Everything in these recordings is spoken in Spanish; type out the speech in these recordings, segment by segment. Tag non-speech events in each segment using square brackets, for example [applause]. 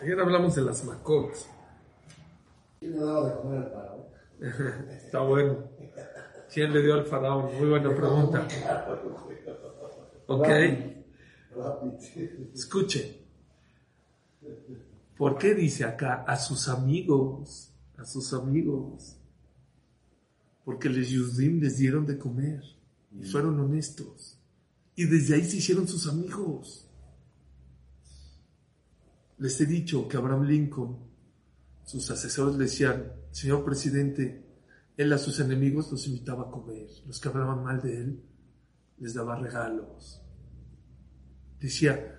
Ayer hablamos de las macots. ¿Quién le daba de comer al faraón? [laughs] Está bueno. ¿Quién le dio al faraón? Muy buena pregunta. Ok, escuche. ¿Por qué dice acá a sus amigos? A sus amigos. Porque les Yudim les dieron de comer y fueron honestos. Y desde ahí se hicieron sus amigos. Les he dicho que Abraham Lincoln, sus asesores le decían, señor presidente, él a sus enemigos los invitaba a comer. Los que hablaban mal de él, les daba regalos. Decía,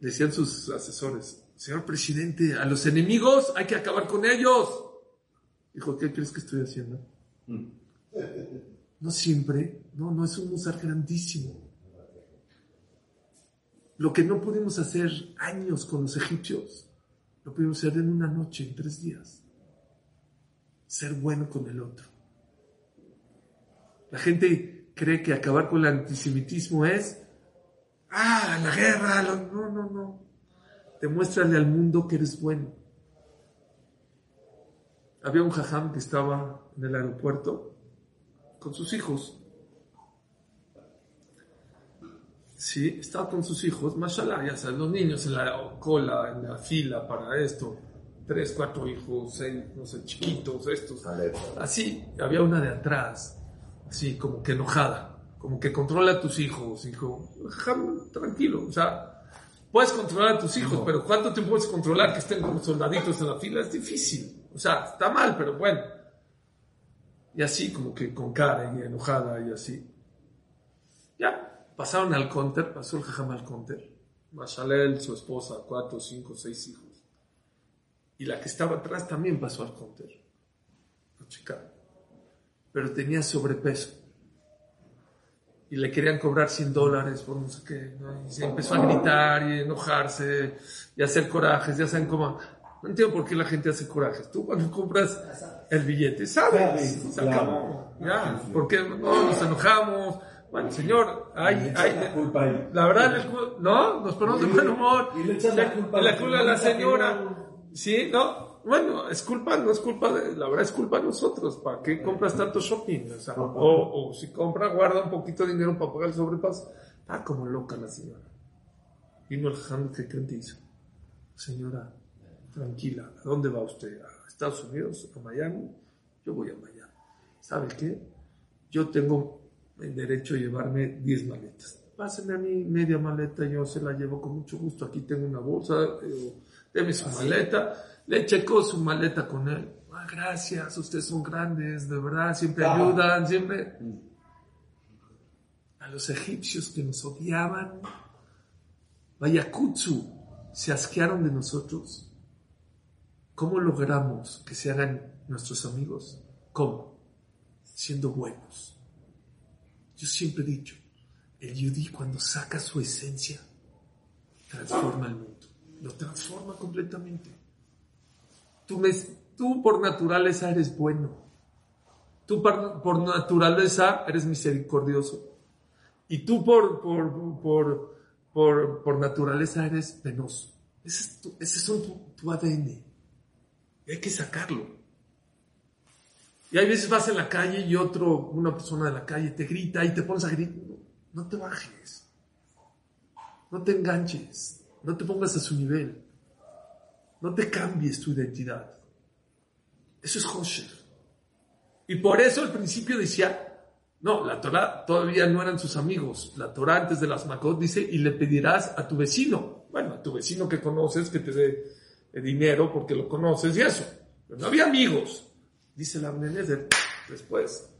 decían sus asesores, señor presidente, a los enemigos hay que acabar con ellos. Dijo, ¿qué crees que estoy haciendo? [laughs] No siempre, no, no es un musar grandísimo. Lo que no pudimos hacer años con los egipcios, lo pudimos hacer en una noche, en tres días. Ser bueno con el otro. La gente cree que acabar con el antisemitismo es, ah, la guerra, lo- no, no, no. Demuéstrale al mundo que eres bueno. Había un jajam que estaba en el aeropuerto con sus hijos. Sí, estaba con sus hijos, mashallah, ya sabes, los niños en la cola, en la fila para esto. Tres, cuatro hijos, seis, no sé, chiquitos, estos. Así, había una de atrás, así como que enojada, como que controla a tus hijos, hijo. Tranquilo, o sea, puedes controlar a tus hijos, pero ¿cuánto tiempo puedes controlar que estén como soldaditos en la fila? Es difícil. O sea, está mal, pero bueno. Y así, como que con cara y enojada y así. Ya, pasaron al counter, pasó el jajam al counter. Mashalel, su esposa, cuatro, cinco, seis hijos. Y la que estaba atrás también pasó al counter. La chica. Pero tenía sobrepeso. Y le querían cobrar 100 dólares por no sé qué. ¿no? Y se empezó a gritar y enojarse y hacer corajes. Ya saben cómo. No entiendo por qué la gente hace corajes. Tú cuando compras el billete, sabes. Se acabó. Ya. Porque no nos enojamos. Bueno, señor, hay, hay, la culpa ahí. la verdad, cu- no, nos ponemos de buen humor. y le echan la culpa a la culpa a la señora. Sí, no. Bueno, es culpa, no es culpa de, la verdad es culpa de nosotros. ¿Para qué compras tanto shopping? O, sea, o, o si compra, guarda un poquito de dinero para pagar el sobrepaso. Está como loca la señora. Vino el jam que creen hizo. Señora, tranquila, ¿a dónde va usted? ¿A Estados Unidos? ¿A Miami? Yo voy a Miami. ¿Sabe qué? Yo tengo el derecho a llevarme 10 maletas. Páseme a mí media maleta, yo se la llevo con mucho gusto. Aquí tengo una bolsa, eh, deme su maleta. Le checo su maleta con él. Ah, gracias, ustedes son grandes, de verdad, siempre Ah. ayudan, siempre. A los egipcios que nos odiaban, vaya kutsu, se asquearon de nosotros. ¿Cómo logramos que se hagan nuestros amigos? ¿Cómo? Siendo buenos. Yo siempre he dicho, el yudí cuando saca su esencia, transforma el mundo. Lo transforma completamente. Tú, me- tú por naturaleza eres bueno. Tú por, por naturaleza eres misericordioso. Y tú por, por, por, por, por naturaleza eres penoso. Ese es tu, ese es tu, tu ADN. Hay que sacarlo. Y hay veces vas en la calle y otro, una persona de la calle te grita y te pones a gritar. No, te bajes. No te enganches. No te pongas a su nivel. No te cambies tu identidad. Eso es Hosher. Y por eso al principio decía, no, la Torah todavía no eran sus amigos. La Torah antes de las Makot dice, y le pedirás a tu vecino. Bueno, a tu vecino que conoces que te dé dinero porque lo conoces y eso. Pero no había amigos. Dice la Abnenezer, después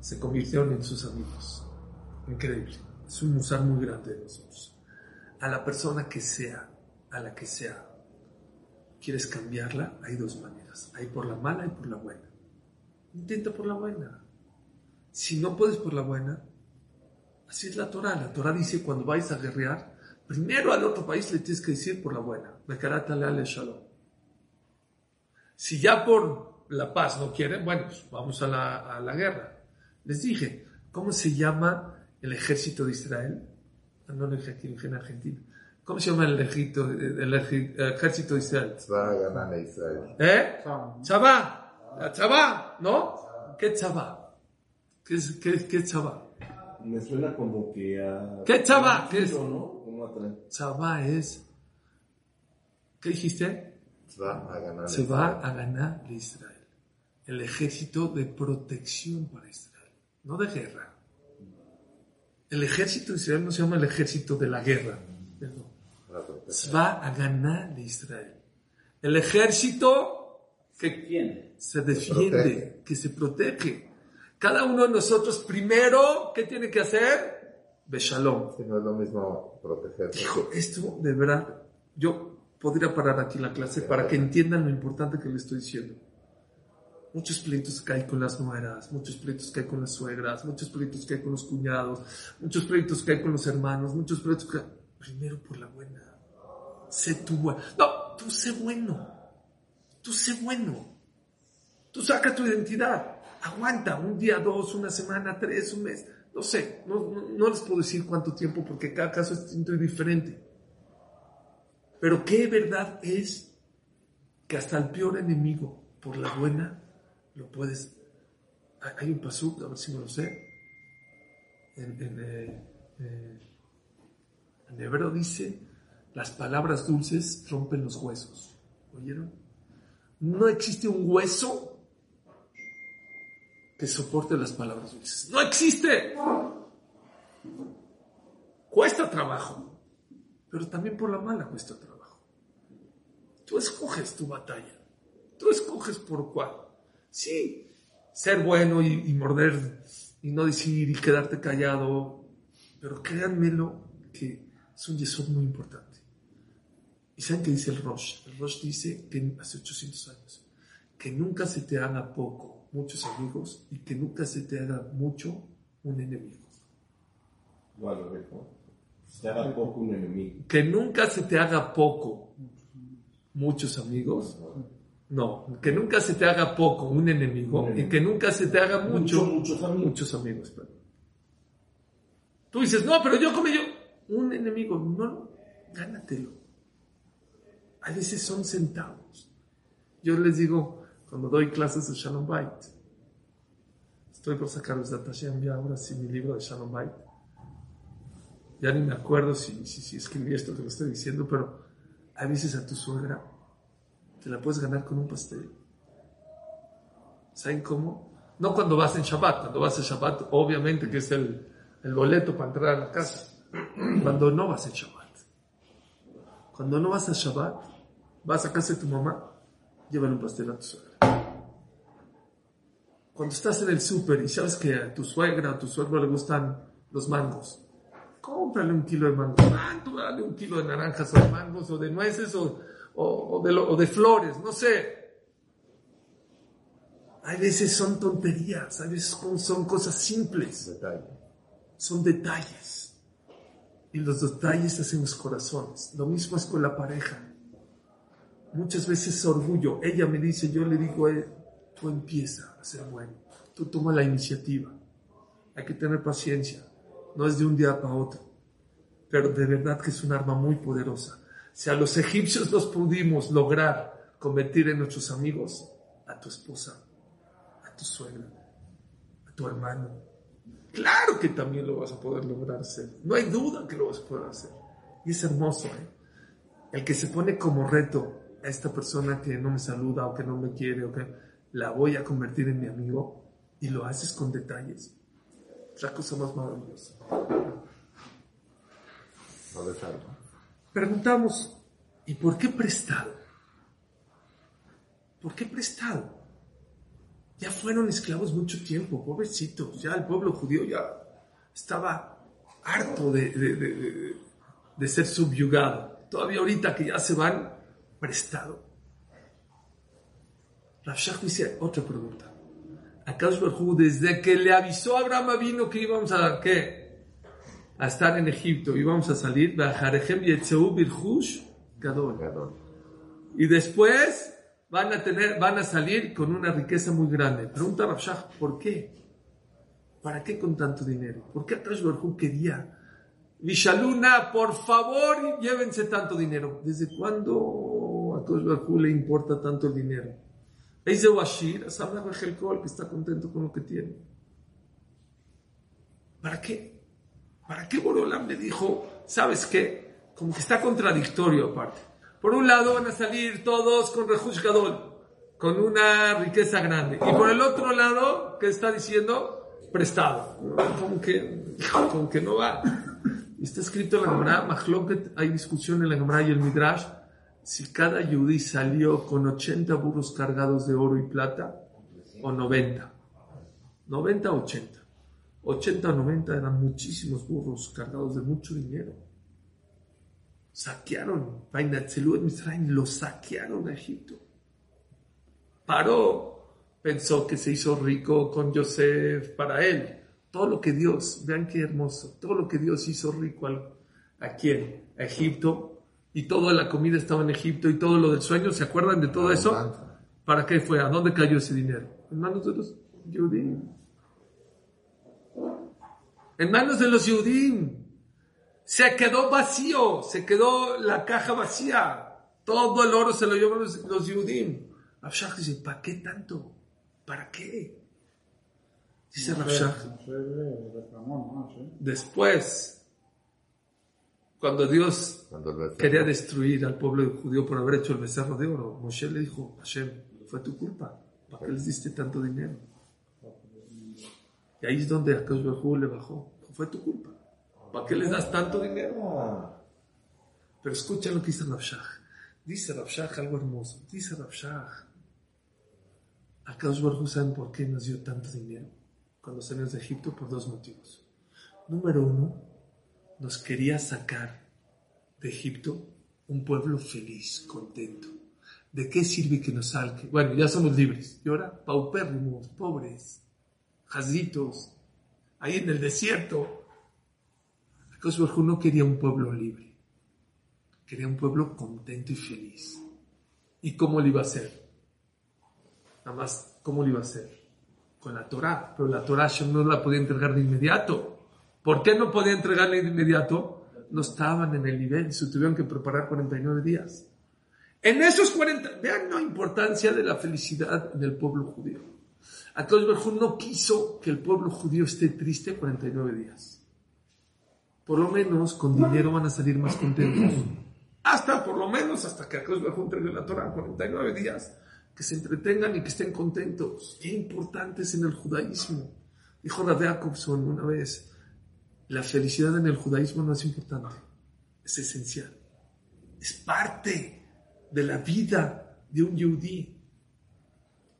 se convirtieron en sus amigos. Increíble. Es un musar muy grande de nosotros. A la persona que sea, a la que sea, quieres cambiarla, hay dos maneras. Hay por la mala y por la buena. Intenta por la buena. Si no puedes por la buena, así es la Torah. La Torah dice cuando vais a guerrear, primero al otro país le tienes que decir por la buena. Mekarata leale shalom. Si ya por la paz no quieren, bueno, pues vamos a la, a la guerra. Les dije, ¿cómo se llama el ejército de Israel? Ah, no el ejército, en Argentina. ¿Cómo se llama el ejército, el ejército de Israel? ¿Eh? Chabá. La Chabá, ¿no? ¿Qué Chabá? ¿Qué es qué, qué Chabá? Me suena como que a... ¿Qué Chabá? ¿Qué es? Chabá es... ¿Qué dijiste? se va a ganar de Israel. El ejército de protección para Israel, no de guerra. El ejército de Israel no se llama el ejército de la guerra, perdón. Se va a ganar de Israel. El ejército que tiene se defiende, que se protege. Cada uno de nosotros primero, ¿qué tiene que hacer? Beshalom. Si no es lo mismo. Hijo, esto de verdad, yo podría parar aquí la clase para que entiendan lo importante que le estoy diciendo. Muchos pleitos que hay con las nueras, muchos pleitos que hay con las suegras, muchos pleitos que hay con los cuñados, muchos pleitos que hay con los hermanos, muchos pleitos que... Primero por la buena. Sé tú bueno. No, tú sé bueno. Tú sé bueno. Tú saca tu identidad. Aguanta un día, dos, una semana, tres, un mes. No sé, no, no, no les puedo decir cuánto tiempo porque cada caso es distinto y diferente. Pero qué verdad es que hasta el peor enemigo, por la buena, lo puedes... Hay- un pasuk, a ver si me lo sé. En, en, eh, eh, en hebreo dice, las palabras dulces rompen los huesos. ¿Oyeron? No existe un hueso que soporte las palabras dulces. ¡No existe! Cuesta trabajo, pero también por la mala cuesta trabajo. Tú escoges tu batalla. Tú escoges por cuál. Sí, ser bueno y, y morder y no decir y quedarte callado, pero créanmelo que es un yesod muy importante. ¿Y saben qué dice el Rosh? El Rosh dice que hace 800 años, que nunca se te haga poco muchos amigos y que nunca se te haga mucho un enemigo. Bueno. Se haga poco un enemigo. Que nunca se te haga poco muchos amigos. No, que nunca se te haga poco un enemigo y que nunca se te haga mucho Mucho, muchos amigos. muchos amigos. perdón. Tú dices, no, pero yo como yo, un enemigo, no, no, gánatelo. A veces son centavos. Yo les digo, cuando doy clases de Shalom Bait, estoy por sacar los Datashem ya ahora sí mi libro de Shalom Bait. Ya ni me acuerdo si, si, si escribí esto que lo estoy diciendo, pero a veces a tu suegra te la puedes ganar con un pastel. ¿Saben cómo? No cuando vas en Shabbat, cuando vas en Shabbat, obviamente que es el, el boleto para entrar a la casa. [clears throat] Cuando no vas en Shabbat. Cuando no vas a Shabbat, vas a casa de tu mamá, llévale un pastel a tu suegra. Cuando estás en el súper y sabes que a tu suegra a tu suegro le gustan los mangos, cómprale un kilo de mangos. Ah, tú dale un kilo de naranjas o de mangos o de nueces o, o- o de, lo- o de flores, no sé. Hay veces son tonterías, hay veces son- cosas simples Detalle. son detalles. Y los detalles hacen los corazones. Lo mismo es con la pareja. Muchas veces es orgullo. Ella me dice, yo le digo, a él, tú empieza a ser bueno. Tú toma la iniciativa. Hay que tener paciencia. No es de un día para otro. Pero de verdad que es un arma muy poderosa. Si a los egipcios los pudimos lograr convertir en nuestros amigos, a tu esposa, a tu suegra, a tu hermano, Claro que también lo vas a poder lograr hacer. No hay duda que lo vas a poder hacer. Y es hermoso, ¿eh? El que se pone como reto a esta persona que no me saluda o que no me quiere o que la voy a convertir en mi amigo y lo haces con detalles. Es la cosa más maravillosa. No. Preguntamos, ¿y por qué prestado? ¿Por qué prestado? Ya fueron esclavos mucho tiempo, pobrecitos. Ya el pueblo judío ya estaba harto de, de- de- de- ser subyugado. Todavía ahorita que ya se van, prestado. Rav Shach dice otra pregunta. Barhu, desde que le avisó a Abraham vino que íbamos a, ¿qué? A estar en Egipto, íbamos a salir. Y después van a tener, van a salir con una riqueza muy grande. Pregunta Rav Shach, ¿por qué? ¿Para qué con tanto dinero? ¿Por qué Akash Barhu quería Vishaluna, por favor, llévense tanto dinero. ¿Desde cuándo a Kosh Baruj Hu le importa tanto el dinero? Es de Washir, que está contento con lo que tiene. ¿Para qué? ¿Para qué Borolam le dijo, sabes qué? Como que está contradictorio aparte. Por un lado van a salir todos con Gadol, con una riqueza grande. Y por el otro lado, ¿qué está diciendo? Prestado. Como que, [laughs] como que no va. Está escrito en la Gemara, Mahloket, hay discusión en la Gemara y el Midrash, si cada yudí salió con 80 burros cargados de oro y plata, o 90. 90 o 80. 80 o 90 eran muchísimos burros cargados de mucho dinero. Saquearon, lo saquearon a Egipto. Paró, pensó que se hizo rico con Joseph para él. Todo lo que Dios, vean qué hermoso, todo lo que Dios hizo rico al- a quién? A Egipto. Y toda la comida estaba en Egipto y todo lo del sueño, ¿se acuerdan de todo eso? ¿Para qué fue? ¿A dónde cayó ese dinero? En manos de los Yudim. En manos de los Yudim. Se quedó vacío, se quedó la caja vacía. Todo el oro se lo llevaron los, los Yudim. Rabshah dice, ¿para qué tanto? ¿Para qué? Dice Rabshah. Después, cuando Dios quería destruir al pueblo judío por haber hecho el becerro de oro, Moshe le dijo, Hashem, fue tu culpa. ¿Para qué les diste tanto dinero? Y ahí es donde a Baruj Hu le bajó. Fue tu culpa. ¿Para qué les das tanto dinero? Pero escucha lo que dice Rabshah. Dice Rabshah algo hermoso. Dice Rabshah. A Baruj Hu saben por qué nos dio tanto dinero cuando salimos de Egipto por dos motivos. Número uno, nos quería sacar de Egipto un pueblo feliz, contento. ¿De qué sirve que nos salque? Bueno, ya somos libres. Y ahora, paupérrimos, pobres, jazitos, ahí en el desierto. Baruj Hu no quería un pueblo libre. Quería un pueblo contento y feliz. ¿Y cómo lo iba a hacer? Nada más, ¿cómo lo iba a hacer? Con la Torah. Pero la Torah no la podía entregar de inmediato. ¿Por qué no podía entregarle de inmediato? No estaban en el nivel, se tuvieron que preparar 49 días. En esos 40, vean la importancia de la felicidad del pueblo judío. Akadosh Baruj Hu no quiso que el pueblo judío esté triste 49 días. Por lo menos con dinero van a salir más contentos. Hasta, por lo menos, hasta que Akadosh Baruj Hu entregue la Torah 49 días. Que se entretengan y que estén contentos. Qué importante es en el judaísmo. Dijo Rabbi Jacobson una vez, la felicidad en el judaísmo no es importante, es esencial. Es parte de la vida de un yudí.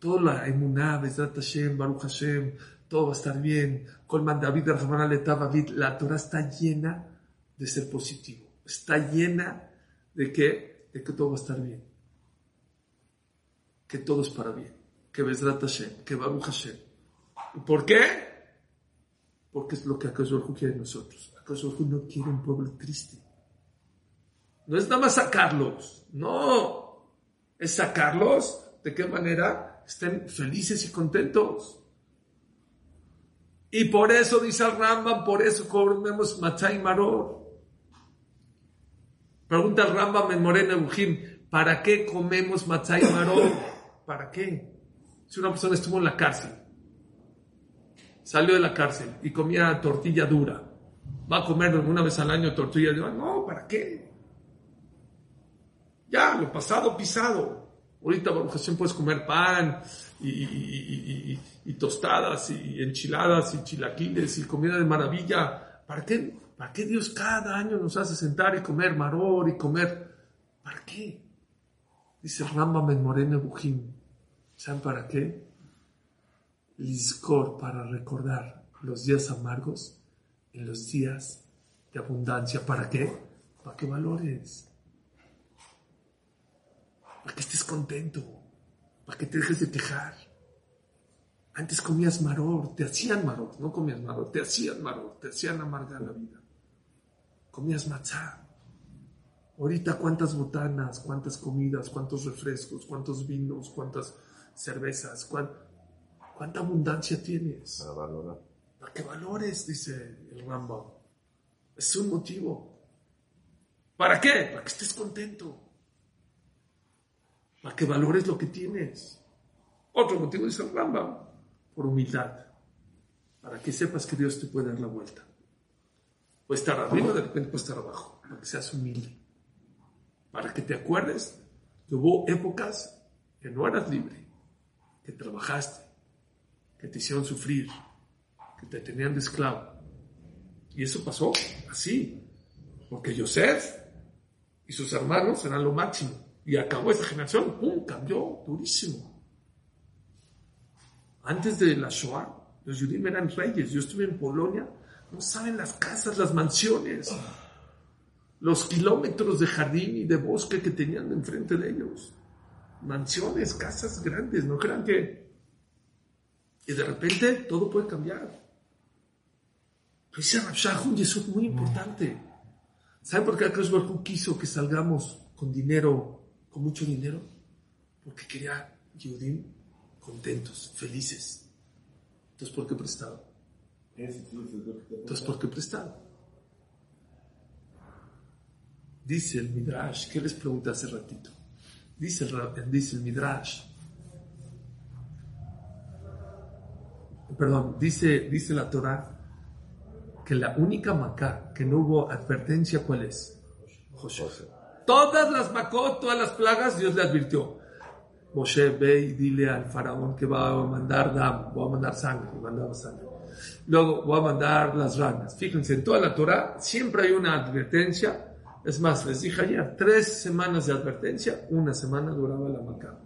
Toda la emuná, Bezrat Hashem, Baruch Hashem, todo va a estar bien. Colman David, la Torah está llena de ser positivo. Está llena de que, de que todo va a estar bien. Que todo es para bien. Que Bezrat Hashem, que Baruch Hashem. ¿Por qué? Porque es lo que Akadosh Baruj Hu quiere de nosotros. Akadosh Baruj Hu no quiere un pueblo triste. No es nada más sacarlos, no. Es sacarlos de qué manera estén felices y contentos. Y por eso dice el Rambam, por eso comemos matzah y maror. Pregunta el Rambam en Morena Bujim, ¿para qué comemos matzah y maror? [coughs] ¿Para qué? Si una persona estuvo en la cárcel, salió de la cárcel y comía tortilla dura, va a comer una vez al año tortilla dura. No, ¿para qué? Ya, lo pasado, pisado. Ahorita, Baruch Hashem, puedes comer pan y, y- y- y- tostadas y enchiladas y chilaquiles y comida de maravilla. ¿Para qué? ¿Para qué Dios cada año nos hace sentar y comer maror y comer? ¿Para qué? Dice Rambam en Morena Bujim. ¿Saben para qué? Lizkor, para recordar los días amargos en los días de abundancia. ¿Para qué? Para que valores. Para que estés contento. Para que te dejes de quejar. Antes comías maror, te hacían maror, no comías maror, te hacían maror, te hacían amargar la vida. Comías matzá. Ahorita cuántas botanas, cuántas comidas, cuántos refrescos, cuántos vinos, cuántas cervezas, cuán- cuánta abundancia tienes. Para valorar. Para que valores, dice el Rambam. Es un motivo. ¿Para qué? Para que estés contento. Para que valores lo que tienes. Otro motivo dice el Rambam, por humildad. Para que sepas que Dios te puede dar la vuelta. Puede estar arriba, de repente puede estar abajo. Para que seas humilde. Para que te acuerdes que hubo épocas que no eras libre, que trabajaste, que te hicieron sufrir, que te tenían de esclavo. Y eso pasó así, porque Yosef y sus hermanos eran lo máximo. Y acabó esta generación, ¡pum! cambió durísimo. Antes de la Shoah, los judíos eran reyes. Yo estuve en Polonia, no saben las casas, las mansiones, los kilómetros de jardín y de bosque que tenían enfrente de ellos. Mansiones, casas grandes, no crean que... Y de repente todo puede cambiar. Pero dice Rabshah un yesod muy importante. ¿Saben por qué Akash quiso que salgamos con dinero, con mucho dinero? Porque quería Yehudim contentos, felices. Entonces, ¿por qué prestado? Que Entonces, ¿por qué prestado? Dice el Midrash, ¿qué les pregunté hace ratito? Dice el, Ra- dice el Midrash, perdón, dice, dice la Torah que la única Macá que no hubo advertencia, ¿cuál es? José. Todas las Macot, todas las plagas, Dios le advirtió. Moshe, ve y dile al faraón que va a mandar dam, voy a mandar sangre, mandaba sangre. Luego voy a mandar las ranas. Fíjense, en toda la Torah siempre hay una advertencia. Es más, les dije ayer, tres semanas de advertencia, una semana duraba la Macá.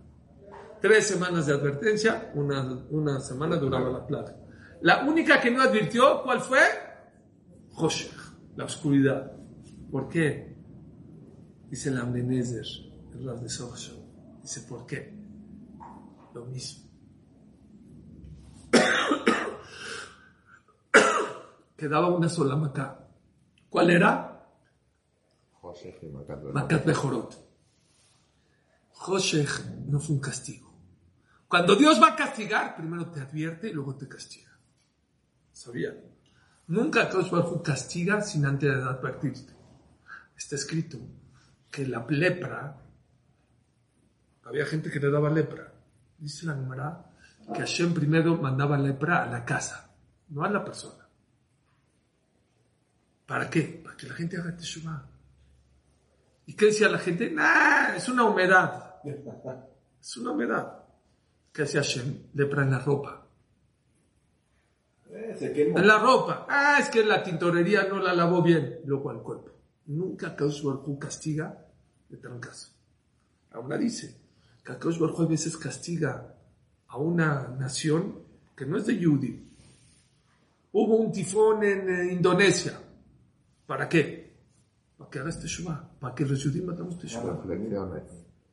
Tres semanas de advertencia, una, una semana duraba la plaga. La única que no advirtió, ¿cuál fue? Joshech, la oscuridad. ¿Por qué? Dice el Amnenezer, el Rav de Sochon. Dice, ¿por qué? Lo mismo. [coughs] Quedaba una sola Macá. ¿Cuál era? Y Macat Bejorot. Joshech no fue un castigo. Cuando Dios va a castigar, primero te advierte y luego te castiga. ¿Sabían? Nunca Dios castiga sin antes advertirte. Está escrito que la lepra, había gente que le daba lepra. Dice la Gemara que Hashem primero mandaba lepra a la casa, no a la persona. ¿Para qué? Para que la gente haga teshuvah. ¿Y qué decía la gente? Nah, es una humedad. Es una humedad. ¿Qué hacía Hashem? Lepra en la ropa. Eh, se. En la ropa. Ah, es que la tintorería no la lavó bien. Luego al cuerpo. Nunca Kaush Baruj castiga de trancazo. Ahora dice que Kaush Baruj a veces castiga a una nación que no es de Yudi. Hubo un tifón en eh, Indonesia. ¿Para qué? Para que hagas Teshuvah. Para que los judíos matamos Teshuvah.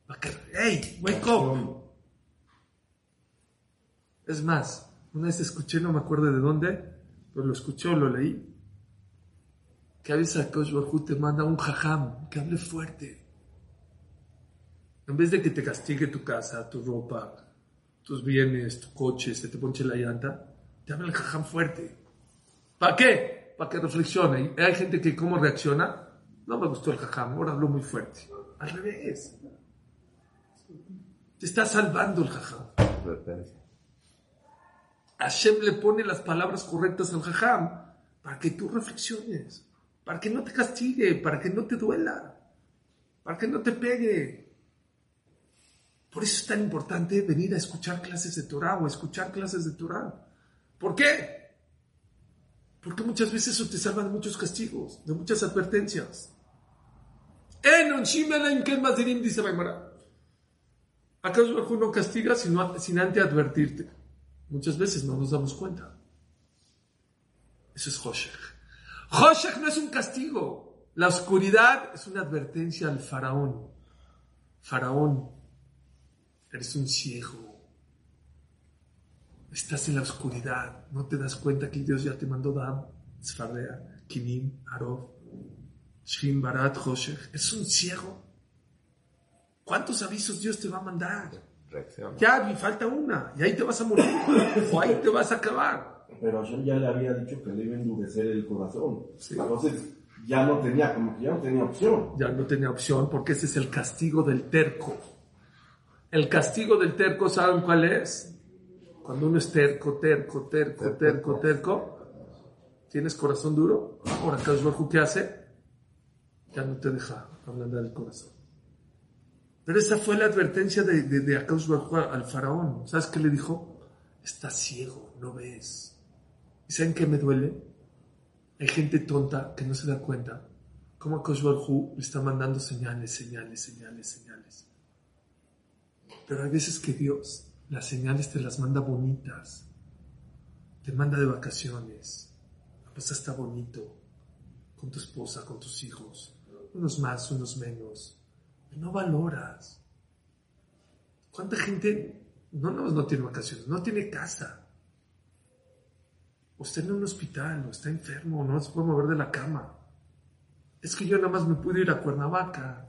Para que, ¡Hey! ¡Wake up! Es más, una vez escuché, no me acuerdo de dónde, pero lo escuché o lo leí, que a veces Akash te manda un jajam que hable fuerte. En vez de que te castigue tu casa, tu ropa, tus bienes, tu coche, se te ponche la llanta, te habla el jajam fuerte. ¿Para qué? Para que reflexione. Hay gente que, ¿cómo reacciona? No me gustó el jajam, ahora habló muy fuerte. Al revés. Te está salvando el jajam. Hashem le pone las palabras correctas al jajam para que tú reflexiones, para que no te castigue, para que no te duela, para que no te pegue. Por eso es tan importante venir a escuchar clases de Torah o escuchar clases de Torah. ¿Por qué? Porque muchas veces eso te salva de muchos castigos, de muchas advertencias. En un dice Raimara. ¿Acaso no castiga sino, sin antes advertirte? Muchas veces no nos damos cuenta. Eso es Hoshech. Hoshech no es un castigo. La oscuridad es una advertencia al faraón. Faraón, eres un ciego. Estás en la oscuridad. No te das cuenta que Dios ya te mandó Dam, Sfardea, Kinim, Arov, Shim, Barat, Hoshech. Es un ciego. ¿Cuántos avisos Dios te va a mandar? Ya, me falta una, y ahí te vas a morir, o ahí te vas a acabar. Pero Hashem ya le había dicho que debe endurecer el corazón. Sí. Entonces, ya no tenía, como que ya no tenía opción. Ya no tenía opción porque ese es el castigo del terco. El castigo del terco, ¿saben cuál es? Cuando uno es terco, terco, terco, terco, terco, tienes corazón duro. Ahora, Baruj ¿qué hace? Ya no te deja ablandar el corazón. Pero esa fue la advertencia de, de, de al faraón. ¿Sabes qué le dijo? Estás ciego, no ves. ¿Y saben qué me duele? Hay gente tonta que no se da cuenta cómo Akash Baruj le está mandando señales, señales, señales, señales. Pero hay veces que Dios las señales te las manda bonitas. Te manda de vacaciones. Pues está bonito. Con tu esposa, con tus hijos. Unos más, unos menos. Y no valoras. ¿Cuánta gente no, no, no tiene vacaciones? No tiene casa. O está en un hospital, o está enfermo, no se puede mover de la cama. Es que yo nada más me pude ir a Cuernavaca.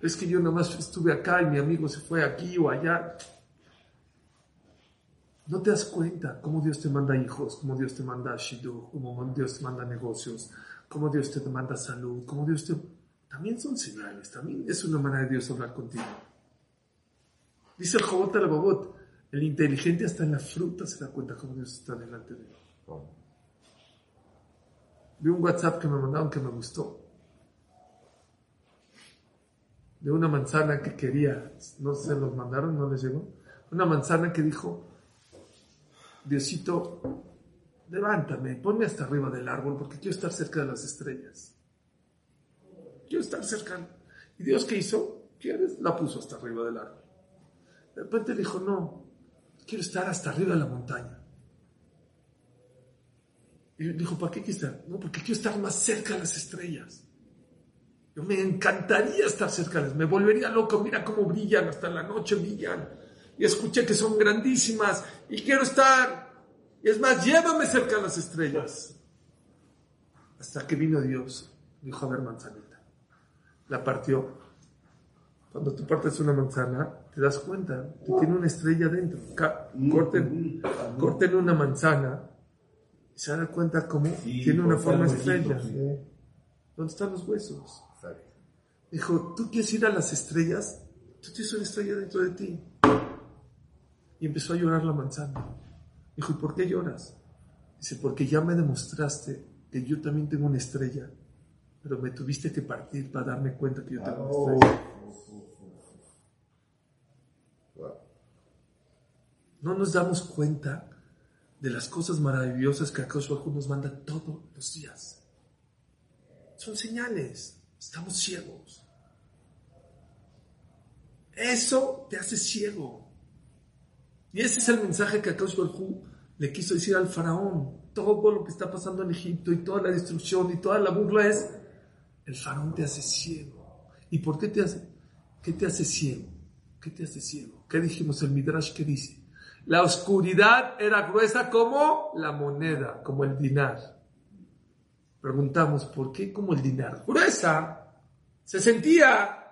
Es que yo nada más estuve acá y mi amigo se fue aquí o allá. No te das cuenta cómo Dios te manda hijos, cómo Dios te manda shidu, cómo Dios te manda negocios, cómo Dios te manda salud, cómo Dios te... También son señales, también es una manera de Dios hablar contigo. Dice el Jobot al Babot, el inteligente hasta en la fruta se da cuenta cómo Dios está delante de él. Vi un WhatsApp que me mandaron que me gustó. De una manzana que quería, no se los mandaron, no les llegó. Una manzana que dijo, Diosito, levántame, ponme hasta arriba del árbol porque quiero estar cerca de las estrellas. Quiero estar cerca. ¿Y Dios qué hizo? ¿Quieres? La puso hasta arriba del árbol. De repente dijo, no, quiero estar hasta arriba de la montaña. Y dijo, ¿para qué quiero estar? No, porque quiero estar más cerca de las estrellas. Yo me encantaría estar cerca de ellas, me volvería loco, mira cómo brillan, hasta la noche brillan. Y escuché que son grandísimas y quiero estar. Y es más, llévame cerca de las estrellas. Hasta que vino Dios, dijo, a ver, manzanita. La partió. Cuando tú partes una manzana, te das cuenta que tiene una estrella dentro. Corten, corten una manzana y se dan cuenta cómo tiene una forma estrella. ¿Dónde están los huesos? Dijo, ¿tú quieres ir a las estrellas? Tú tienes una estrella dentro de ti. Y empezó a llorar la manzana. Dijo, ¿y por qué lloras? Dice, porque ya me demostraste que yo también tengo una estrella, pero me tuviste que partir para darme cuenta que yo tengo una estrella. No nos damos cuenta de las cosas maravillosas que Akash nos manda todos los días. Son señales. Estamos ciegos. Eso te hace ciego. Y ese es el mensaje que Akash le quiso decir al faraón. Todo lo que está pasando en Egipto y toda la destrucción y toda la burla es, el faraón te hace ciego. ¿Y por qué te hace? ¿Qué te hace ciego? ¿Qué te hace ciego? ¿Qué dijimos el Midrash que dice? La oscuridad era gruesa como la moneda, como el dinar. Preguntamos, ¿por qué como el dinar? Gruesa. Se sentía.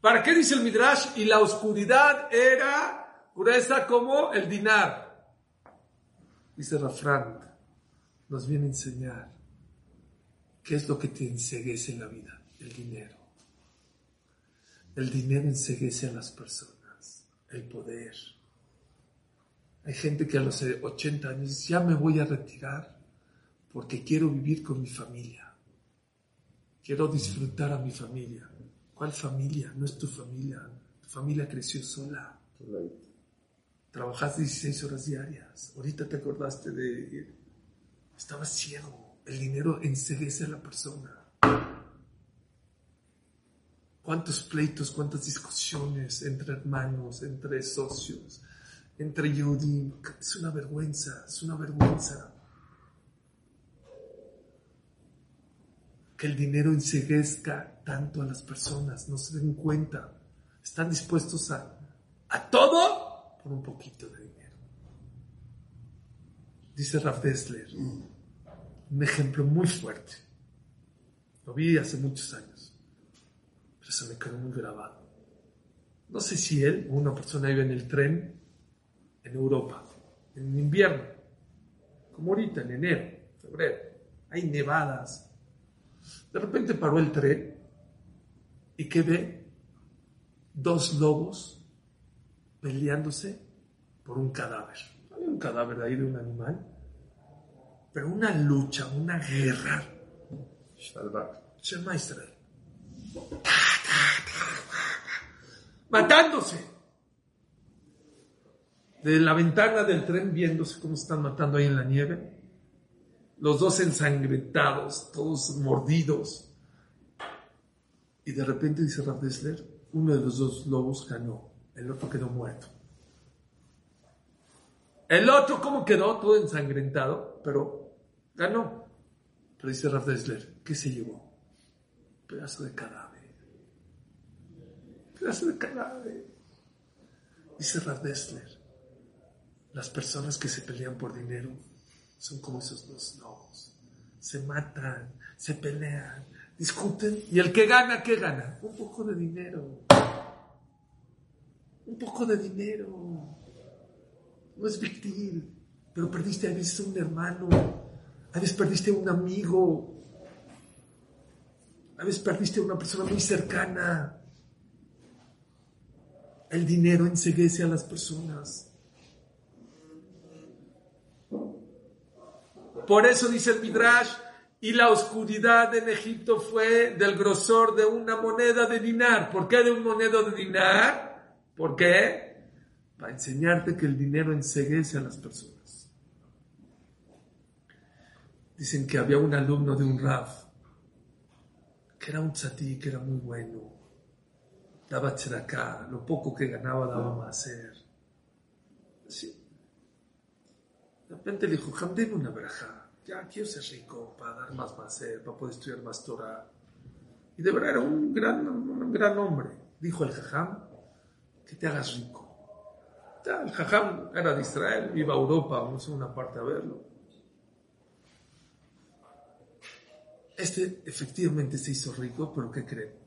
¿Para qué dice el Midrash? Y la oscuridad era gruesa como el dinar. Dice Rafran, nos viene a enseñar qué es lo que te enseguece en la vida. El dinero. El dinero enseguece a las personas. El poder. Hay gente que a los 80 años dice, ya me voy a retirar porque quiero vivir con mi familia. Quiero disfrutar a mi familia. ¿Cuál familia? No es tu familia. Tu familia creció sola. Trabajaste 16 horas diarias. Ahorita te acordaste de... Estabas ciego. El dinero enseguece a la persona. ¿Cuántos pleitos, cuántas discusiones entre hermanos, entre socios, entre Yudim? Es una vergüenza, es una vergüenza. que el dinero enseguezca tanto a las personas, no se den cuenta. Están dispuestos a, a todo por un poquito de dinero. Dice Raf Dessler, un ejemplo muy fuerte. Lo vi hace muchos años, se me quedó muy grabado. No sé si él o una persona iba en el tren en Europa, en invierno, como ahorita, en enero. febrero. Hay nevadas. De repente paró el tren y que ve dos lobos peleándose por un cadáver. Hay un cadáver ahí de un animal, pero una lucha, una guerra. Shema Israel. Matándose. De la ventana del tren viéndose cómo están matando ahí en la nieve. Los dos ensangrentados, todos mordidos. Y de repente dice Rav Dessler, uno de los dos lobos ganó, el otro quedó muerto. El otro, ¿cómo quedó? Todo ensangrentado, pero ganó. Pero dice Rav Dessler, ¿qué se llevó? Pedazo de cadáver. De cadáver. Dice Dessler, las personas que se pelean por dinero son como esos dos lobos. Se matan, se pelean, discuten. ¿Y el que gana, qué gana? Un poco de dinero. Un poco de dinero. No es victim, pero perdiste a veces un hermano, a veces perdiste un amigo, a veces perdiste una persona muy cercana. El dinero enseguece a las personas. Por eso dice el Midrash, y la oscuridad en Egipto fue del grosor de una moneda de dinar. ¿Por qué de un moneda de dinar? ¿Por qué? Para enseñarte que el dinero enseguece a las personas. Dicen que había un alumno de un Raf, que era un tzatí, que era muy bueno. Daba tzedakah, lo poco que ganaba daba maser. Sí. De repente le dijo, Hamden una verajá ya quiero ser rico para dar más maser, para poder estudiar más Torah. Y de verdad era un gran, un gran hombre. Dijo el jajam, que te hagas rico. Ya, el jajam era de Israel, iba a Europa, vamos a una parte a verlo. Este efectivamente se hizo rico, pero ¿qué creen?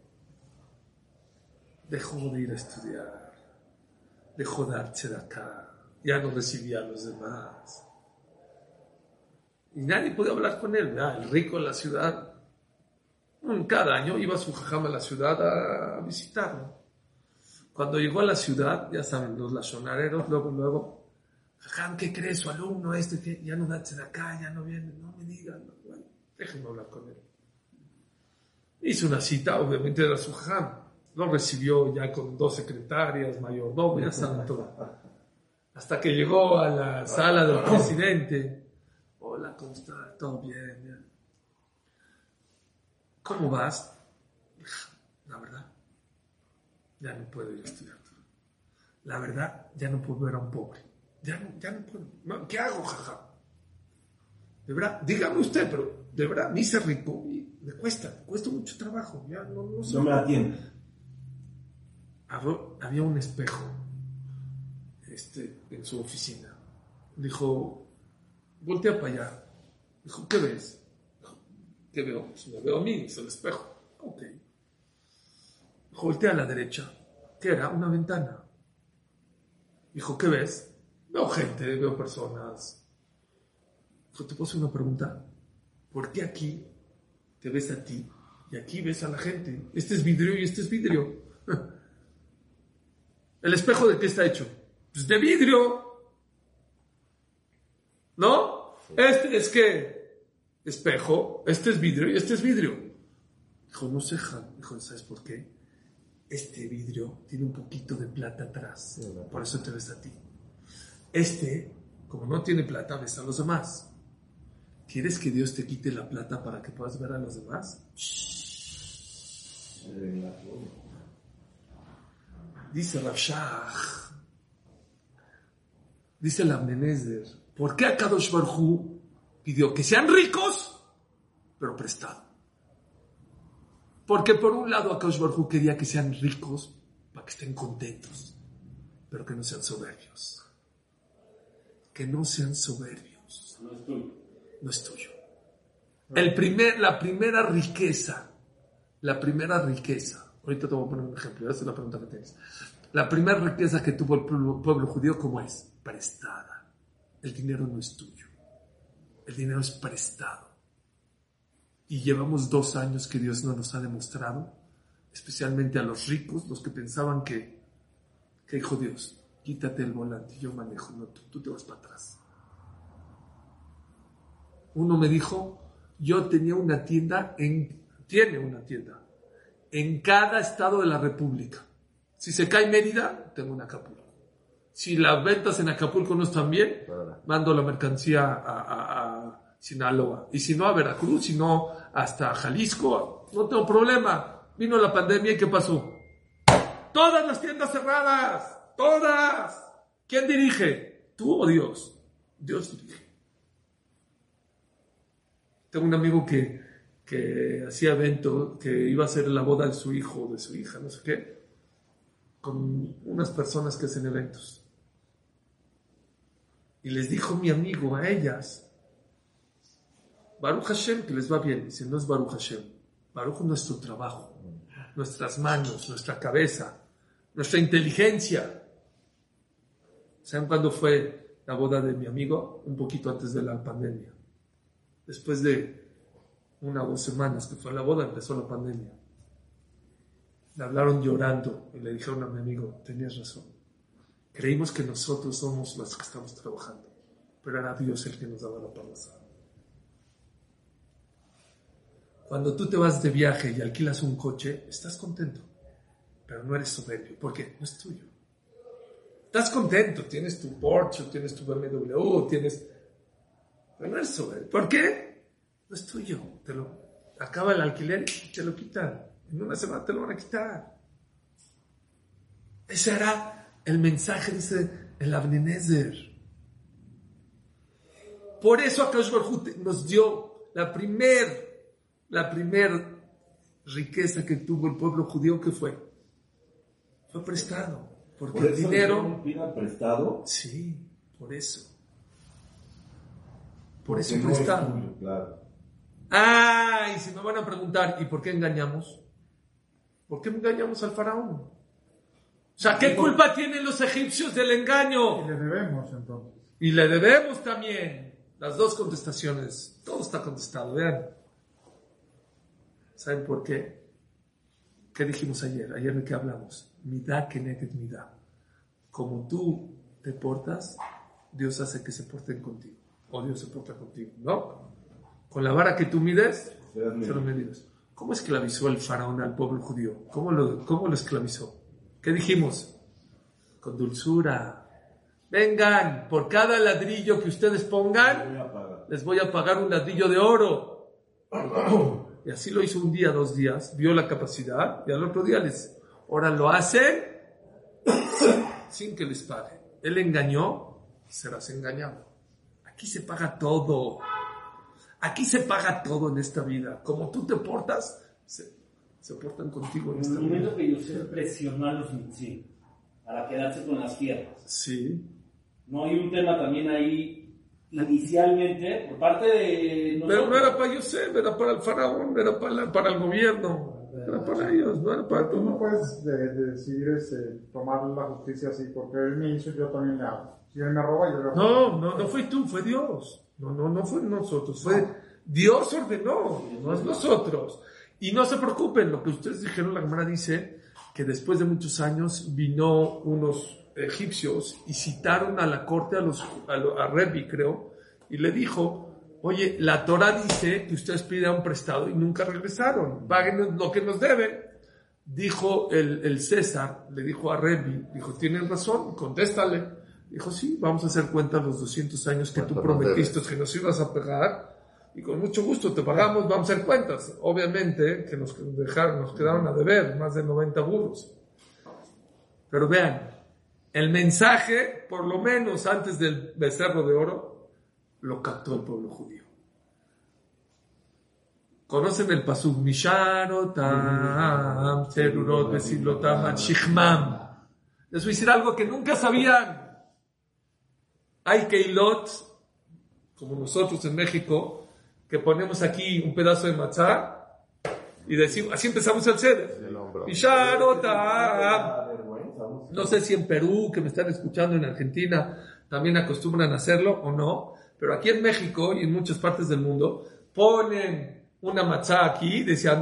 Dejó de ir a estudiar, dejó de darse de acá, ya no recibía a los demás. Y nadie podía hablar con él, ¿verdad? El rico en la ciudad. Cada año iba su jajam a la ciudad a visitarlo. Cuando llegó a la ciudad, ya saben, los lazonareros, luego, luego, jajam, ¿qué crees? Su alumno este ya no da de acá, ya no viene, no me digan, bueno, déjenme hablar con él. Hizo una cita, obviamente era su jajam. Lo recibió ya con dos secretarias, saben todo. Hasta que llegó a la sala del presidente. Hola, ¿cómo está? ¿Todo bien? bien? ¿Cómo vas? La verdad, ya no puedo ir a estudiar. La verdad, ya no puedo ver a un pobre. Ya no, ya no puedo. ¿Qué hago, jaja? De verdad, dígame usted, pero de verdad, me hice rico y me cuesta, me cuesta mucho trabajo. Ya no, no. No me atiende. Había, un espejo este, en su oficina. Dijo, voltea para allá. Dijo, ¿qué ves? Dijo, ¿qué veo? Pues me veo a mí, es el espejo. Ok. Dijo, voltea a la derecha. ¿Qué era? Una ventana. Dijo, ¿qué ves? Veo gente, veo personas. Dijo, ¿te hacer una pregunta? ¿Por qué aquí te ves a ti y aquí ves a la gente? Este es vidrio y este es vidrio. ¿El espejo de qué está hecho? Pues de vidrio. ¿No? Este es que espejo, este es vidrio y este es vidrio. Dijo, no sé. Dijo, ¿sabes por qué? Este vidrio tiene un poquito de plata atrás. Por eso te ves a ti. Este, como no tiene plata, ves a los demás. ¿Quieres que Dios te quite la plata para que puedas ver a los demás? Dice Rafshah, dice la Menezer, ¿por qué Akadosh Barhu pidió que sean ricos, pero prestado? Porque por un lado Akadosh Barhu quería que sean ricos para que estén contentos, pero que no sean soberbios. Que no sean soberbios. No es tuyo. No es tuyo. El primer, la primera riqueza, la primera riqueza, ahorita te voy a poner un ejemplo, esa es la pregunta que tienes. La primera riqueza que tuvo el pueblo, pueblo judío, ¿cómo es? Prestada. El dinero no es tuyo. El dinero es prestado. Y llevamos dos años que Dios no nos ha demostrado, especialmente a los ricos, los que pensaban que, que dijo Dios, quítate el volante, yo manejo, no, tú, tú te vas para atrás. Uno me dijo, yo tenía una tienda en, tiene una tienda en cada estado de la República. Si se cae Mérida, tengo en Acapulco. Si las ventas en Acapulco no están bien, mando la mercancía a, a- a Sinaloa. Y si no, a Veracruz, si no, hasta Jalisco. No tengo problema. Vino la pandemia y ¿qué pasó? Todas las tiendas cerradas. Todas. ¿Quién dirige? ¿Tú o Dios? Dios dirige. Tengo un amigo que, que hacía evento, que iba a hacer la boda de su hijo o de su hija, no sé qué, con unas personas que hacen eventos. Y les dijo mi amigo a ellas, Baruch Hashem, que les va bien. Dice, no es Baruch Hashem. Baruch es nuestro trabajo, nuestras manos, nuestra cabeza, nuestra inteligencia. ¿Saben cuándo fue la boda de mi amigo? Un poquito antes de la pandemia. Después de una o dos semanas que fue la boda, empezó la pandemia. Le hablaron llorando y le dijeron a mi amigo, tenías razón. Creímos que nosotros somos los que estamos trabajando, pero era Dios el que nos daba la palabra. Cuando tú te vas de viaje y alquilas un coche, estás contento, pero no eres soberbio. ¿Por qué? No es tuyo. Estás contento, tienes tu Porsche, tienes tu BMW, tienes... Pero no eres soberbio. ¿Por qué? No es tuyo. Te lo... Acaba el alquiler y te lo quitan. En una semana te lo van a quitar. Ese era el mensaje, dice el Abnenezer. Por eso Akash Baruj Hu nos dio la primer, la primer riqueza que tuvo el pueblo judío, que fue? Fue prestado. Porque Por el dinero... prestado. Sí, por eso. Por eso no es prestado. tuyo, claro. Ah, y si me van a preguntar, ¿y por qué engañamos? ¿Por qué engañamos al faraón? O sea, ¿qué culpa tienen los egipcios del engaño? Y le debemos entonces. Y le debemos también las dos contestaciones. Todo está contestado, vean. ¿Saben por qué? ¿Qué dijimos ayer? Ayer de qué hablamos. Midá que neged midá. Como tú te portas, Dios hace que se porten contigo. O Dios se porta contigo, ¿no? Con la vara que tú mides, Serás se lo medido. medidas. ¿Cómo esclavizó el faraón al pueblo judío? ¿Cómo lo, cómo lo esclavizó? ¿Qué dijimos? Con dulzura. Vengan, por cada ladrillo que ustedes pongan, Voy les voy a pagar un ladrillo de oro. [clears throat] Y así lo hizo un día, dos días, vio la capacidad y al otro día les, ahora lo hacen [clears throat] sin que les pague. Él engañó, serás engañado. Aquí se paga todo. Aquí se paga todo en esta vida. Como tú te portas, se, se portan contigo en En esta el momento vida. que Yosef presionó a los mitzim para quedarse con las tierras, Sí. no hay un tema también ahí inicialmente por parte de Pero no nosotros. era para Yosef, era para el faraón, era para, la- para el gobierno. Era para ellos, no era para Tú no puedes de, de decidir este, tomar la justicia así, porque él me hizo, yo también le hago. Si él me roba, yo le robo. No, no, no fue tú, fue Dios. No, no, no fue nosotros, fue Dios ordenó, no es nosotros. Y no se preocupen, lo que ustedes dijeron, la Gemara dice que después de muchos años vino unos egipcios y citaron a la corte a los a, a Rebbi, creo, y le dijo, oye, la Torah dice que ustedes pidan prestado y nunca regresaron, páguenos lo que nos deben. Dijo el, el César, le dijo a Rebbi, dijo, tienen razón, contéstale. Dijo, sí, vamos a hacer cuenta los 200 años que tú ¿Cuánto nos prometiste que nos ibas a pagar y con mucho gusto te pagamos, vamos a hacer cuentas. Obviamente que nos, dejaron, nos quedaron a deber más de 90 burros. Pero vean, el mensaje, por lo menos antes del becerro de oro, lo captó el pueblo judío. Conocen el pasuk Misharotam, Terurot, Besilotam, Shichmam. Les voy a decir algo que nunca sabían. Hay Keilot, como nosotros en México, que ponemos aquí un pedazo de matzá y decimos, así empezamos el hombro. Misharotam. Da vergüenza, ¿no? Sé si en Perú, que me están escuchando en Argentina, también acostumbran a hacerlo o no, Pero aquí en México y en muchas partes del mundo ponen una matzá aquí, decían,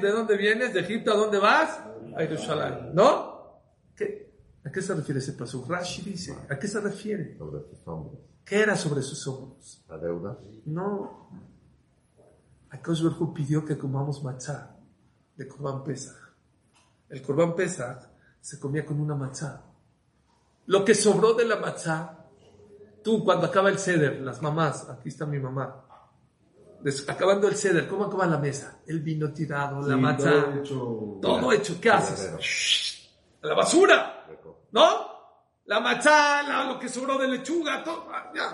¿de dónde vienes? ¿De Egipto? ¿A dónde vas? A Jerusalén. ¿No? ¿Qué? ¿A qué se refiere ese paso? Rashi dice, ¿a qué se refiere? sobre sus hombros. ¿Qué era sobre sus hombros? La deuda, No. Akash Baruj pidió que comamos matzá de Korban Pesach. El Korban Pesach se comía con una matzá. Lo que sobró de la matzá, tú cuando acaba el ceder, las mamás, aquí está mi mamá, acabando el ceder, ¿cómo acaba la mesa? El vino tirado, la matzá, Todo hecho- todo hecho. ¿Qué haces? A la basura. ¿no? La matzá, la- lo que sobró de lechuga, todo. ah, ya.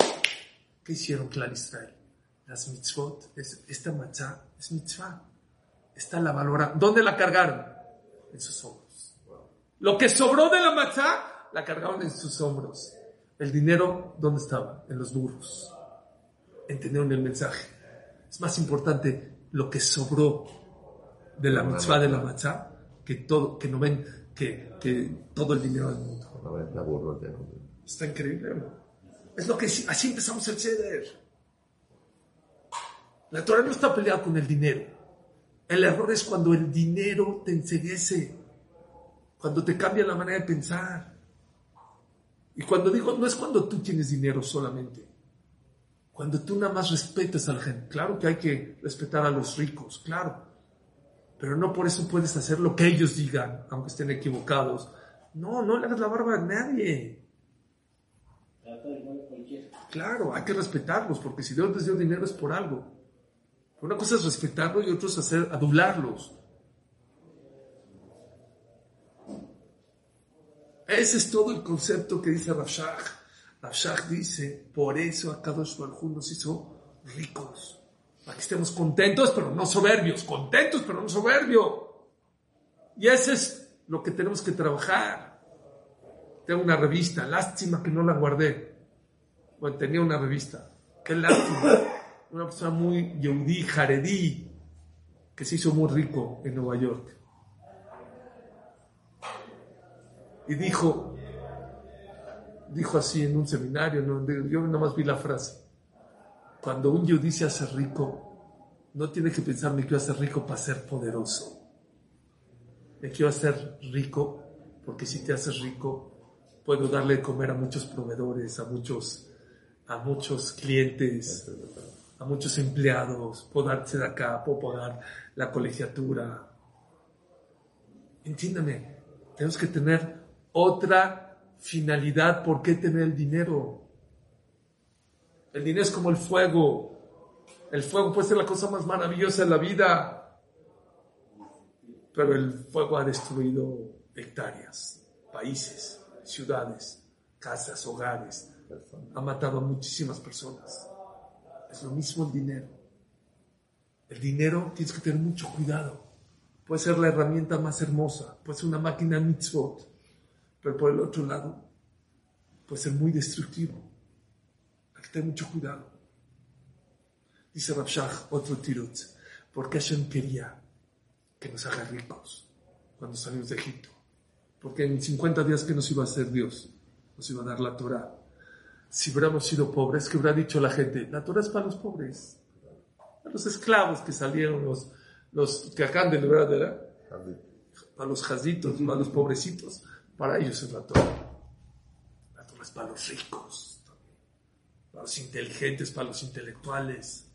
¿Qué hicieron Clar Israel? Las mitzvot, es- esta matzá es mitzvah. Esta la valora. ¿Dónde la cargaron? En sus hombros. Lo que sobró de la matzá, la cargaron en sus hombros. El dinero, ¿dónde estaba? En los burros. Entendieron el mensaje. Es más importante lo que sobró de la mitzvah de la matzá que todo, que no ven, que, que todo el dinero del mundo. 90 burros de Está increíble, ¿no? Es lo que sí- así empezamos el ceder. La Torah no está peleada con el dinero. El error es cuando el dinero te enseguece, cuando te cambia la manera de pensar. Y cuando digo, no es cuando tú tienes dinero solamente, cuando tú nada más respetas a la gente. Claro que hay que respetar a los ricos, claro. Pero no por eso puedes hacer lo que ellos digan, aunque estén equivocados. No, no le hagas la barba a nadie. Claro, hay que respetarlos, porque si Dios les dio dinero es por algo. Una cosa es respetarlos y otra es hacer adularlos. Ese es todo el concepto que dice Rafshah. Rafshah dice, por eso a Kadosh Baruj Hu nos hizo ricos. Para que estemos contentos, pero no soberbios. Contentos, pero no soberbios. Y ese es lo que tenemos que trabajar. Tengo una revista, lástima que no la guardé. Bueno, tenía una revista. Qué lástima. Una persona muy yehudí, jaredí, que se hizo muy rico en Nueva York. Y dijo, dijo así en un seminario, yo nada más vi la frase. Cuando un yehudí se hace rico, no tiene que pensar me quiero hacer rico para ser poderoso. Me quiero hacer rico porque si te haces rico, puedo darle de comer a muchos proveedores, a muchos, a muchos clientes, a muchos empleados, puedo darse de acá, puedo pagar la colegiatura. Entiéndame, tenemos que tener otra finalidad. ¿Por qué tener el dinero? El dinero es como el fuego. El fuego puede ser la cosa más maravillosa de la vida, pero el fuego ha destruido hectáreas, países, ciudades, casas, hogares. Ha matado a muchísimas personas. Es lo mismo el dinero. El dinero tienes que tener mucho cuidado. Puede ser la herramienta más hermosa, puede ser una máquina mitzvot, pero por el otro lado puede ser muy destructivo. Que tener mucho cuidado. Dice Rabshah, otro tirut, porque Hashem quería que nos haga ricos cuando salimos de Egipto. Porque en 50 días que nos iba a hacer Dios, nos iba a dar la Torah. Si hubiéramos sido pobres, que hubiera dicho la gente, la Torah es para los pobres, para los esclavos que salieron, los, los que acaban de librar de la, para los jazitos, para los pobrecitos, para ellos es la Torah. La Torah es para los ricos, para los inteligentes, para los intelectuales,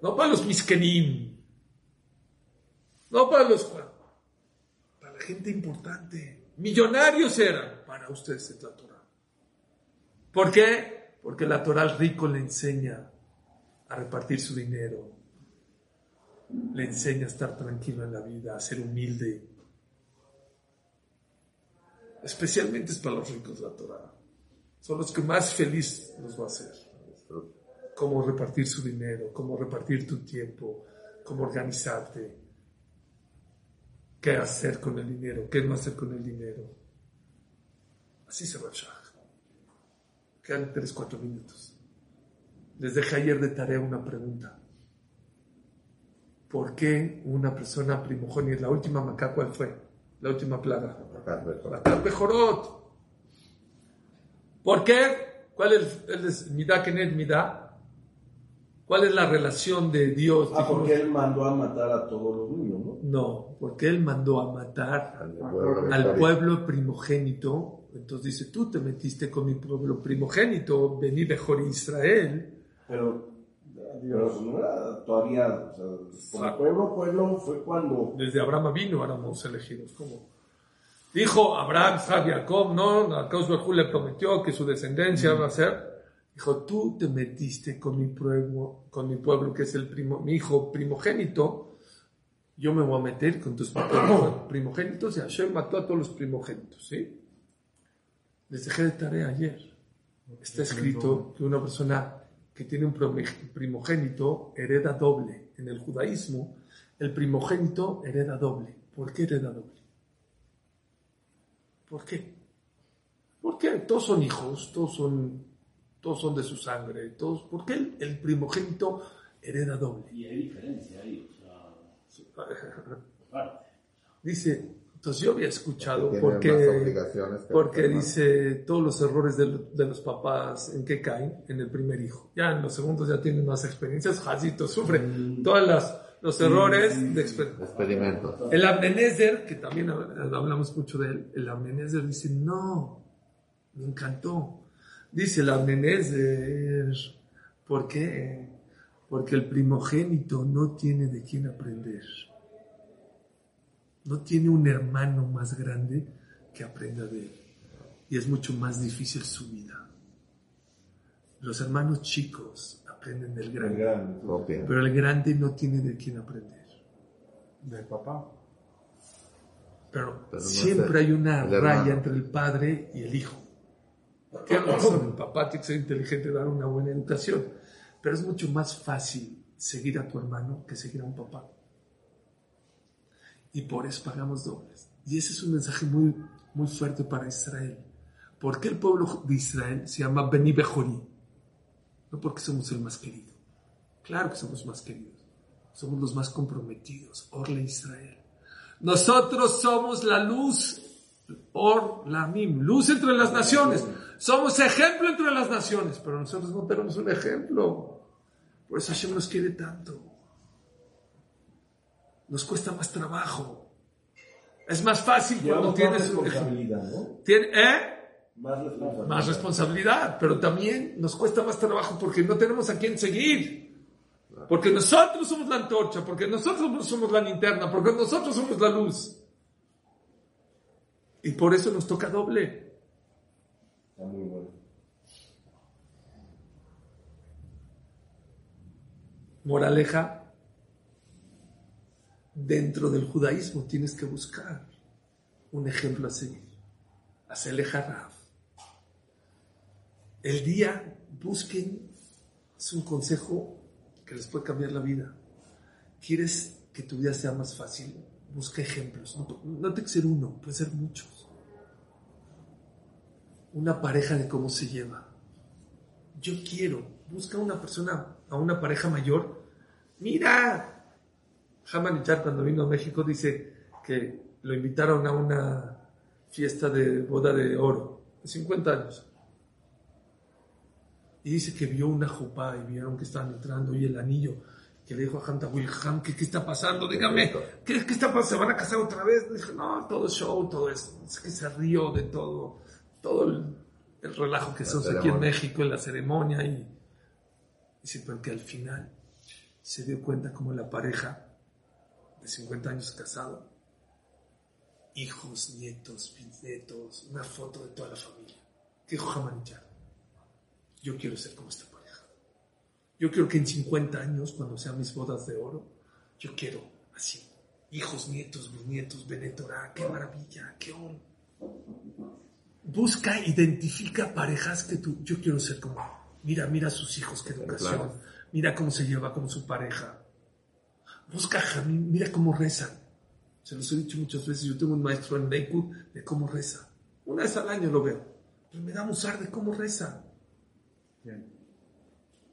no para los miskenim, no para los para la gente importante, millonarios eran, para ustedes es la Torah. ¿Por qué? Porque la Torah al rico le enseña a repartir su dinero, le enseña a estar tranquilo en la vida, a ser humilde. Especialmente es para los ricos la Torah. Son los que más feliz los va a hacer. Cómo repartir su dinero, cómo repartir tu tiempo, cómo organizarte, qué hacer con el dinero, qué no hacer con el dinero. Así se va Shah. Quedan 3, 4 minutos. Les dejé ayer de tarea una pregunta. ¿Por qué una persona primogénita, la última Macá, cuál fue? La última plaga. Matar mejor. ¿Por qué? ¿Cuál es, es Midá Kenet Midá? ¿Cuál es la relación de Dios? Ah, porque él mandó a matar a todos los niños, ¿no? No, porque Él mandó a matar Al pueblo al primogénito. Entonces dice, tú te metiste con mi pueblo primogénito, vení mejor Israel. Pero, pero no era todavía, o sea, como pueblo, pueblo fue cuando Desde Abraham vino éramos elegidos. ¿Cómo? Dijo Abraham, Isaac, Jacob, no, a Caos Bajú le prometió que su descendencia va a ser. Dijo, tú te metiste con mi pueblo, con mi pueblo que es el primo, mi hijo primogénito. Yo me voy a meter con tus primogénitos [clears throat] y Hashem mató a todos los primogénitos, ¿sí? Les dejé de tarea ayer. Está escrito que una persona que tiene un primogénito hereda doble. En el judaísmo, el primogénito hereda doble. ¿Por qué hereda doble? ¿Por qué? Porque todos son hijos, todos son, todos son de su sangre, todos. ¿Por qué el, el primogénito hereda doble? Y hay diferencia ahí, o sea, claro. Dice, entonces yo había escuchado porque, que porque dice todos los errores de, de los papás en qué caen en el primer hijo. Ya en los segundos ya tienen más experiencias, Jacito sufre todas las los errores de. Experimentos. El Abnenezer, que también hab- hablamos mucho de él, el Abnenezer dice, no, me encantó. Dice el Abnenezer, ¿por qué? Porque el primogénito no tiene de quién aprender. No tiene un hermano más grande que aprenda de él. Y es mucho más difícil su vida. Los hermanos chicos aprenden del el grande, gran. Copia. pero el grande no tiene de quién aprender. Del papá. Pero, Pero no siempre hay una hermano. raya entre el padre y el hijo. ¿Qué razón? El papá tiene que ser inteligente y dar una buena educación. Pero es mucho más fácil seguir a tu hermano que seguir a un papá. Y por eso pagamos dobles. Y ese es un mensaje muy, muy fuerte para Israel. ¿Por qué el pueblo de Israel se llama Beni Bejorí? No porque somos el más querido. Claro que somos más queridos. Somos los más comprometidos. Orle Israel. Nosotros somos la luz, Or Lamim, luz entre las naciones. Somos ejemplo entre las naciones, pero nosotros no tenemos un ejemplo. Por eso Hashem nos quiere tanto. Nos cuesta más trabajo. Es más fácil cuando tienes un ejemplo. responsabilidad, ¿no? Tiene- ¿eh? Más responsabilidad. Más responsabilidad, pero también nos cuesta más trabajo porque no tenemos a quién seguir. Porque nosotros somos la antorcha, porque nosotros somos la linterna, porque nosotros somos la luz. Y por eso nos toca doble. Está muy bueno. Moraleja, dentro del judaísmo tienes que buscar un ejemplo a seguir. Hacerle. El día, busquen, es un consejo que les puede cambiar la vida. ¿Quieres que tu vida sea más fácil? Busca ejemplos. No, no tiene que ser uno, puede ser muchos. Una pareja de cómo se lleva. Yo quiero, busca una persona, a una pareja mayor. Mira, Haman Ichar cuando vino a México dice que lo invitaron a una fiesta de boda de oro, de 50 años. Y dice que vio una jupá y vieron que estaban entrando y el anillo. Que le dijo a Hanta Wilhelm, ¿qué, ¿qué está pasando? Dígame, ¿qué, ¿qué está pasando? ¿Se van a casar otra vez? Dijo, no, todo show, todo es, es que se rió de todo, todo el, el relajo que se hace aquí en. México, en la ceremonia. Y dice, porque al final se dio cuenta como la pareja de 50 años casado, hijos, nietos, bisnietos, una foto de toda la familia. ¿Qué dijo Hamanichar? Yo quiero ser como esta pareja. Yo quiero que en 50 años, cuando sean mis bodas de oro, yo quiero así. Hijos, nietos, bisnietos, Benetorá, qué maravilla, qué on. Busca, identifica parejas que tú, yo quiero ser como. Mira, mira a sus hijos, qué educación. Claro. Mira cómo se lleva con su pareja. Busca, mira cómo rezan. Se los he dicho muchas veces. Yo tengo un maestro en Lakewood de cómo reza. Una vez al año lo veo. Pero me da musar de cómo reza.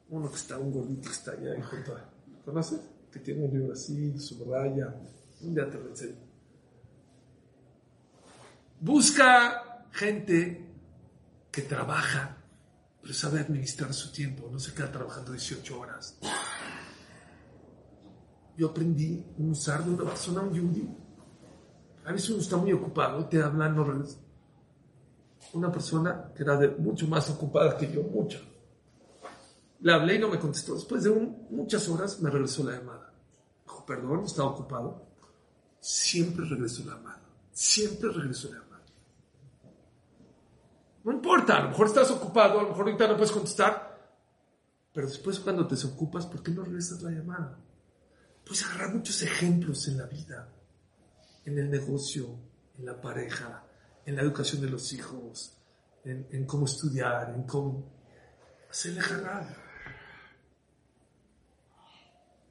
Uno que está, un gordito que está allá ahí junto a... ¿Conoces? Que tiene un libro así, subraya. Un día te lo enseño. Busca gente que trabaja, pero sabe administrar su tiempo, no se queda trabajando 18 horas. Yo aprendí a usar de una persona un yudí. A veces uno está muy ocupado te hablan, no. Una persona que era mucho más ocupada que yo, mucha. Le hablé y no me contestó. Después de muchas horas me regresó la llamada. Dijo, perdón, estaba ocupado. Siempre regresó la llamada. Siempre regresó la llamada. No importa, a lo mejor estás ocupado, a lo mejor ahorita no puedes contestar. Pero después cuando te desocupas, ¿por qué no regresas la llamada? Puedes agarrar muchos ejemplos en la vida, en el negocio, en la pareja, en la educación de los hijos, en, en cómo estudiar, en cómo hacerle jalar.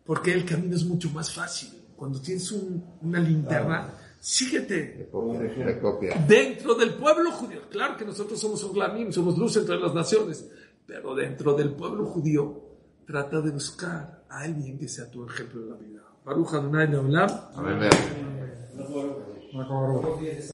Porque el camino es mucho más fácil. Cuando tienes un- una linterna, síguete Copia, de copia. dentro del pueblo judío. Claro que nosotros somos un glamim, somos luz entre las naciones, pero dentro del pueblo judío trata de buscar a alguien que sea tu ejemplo en la vida. Baruch Adonai Leolam. Amén.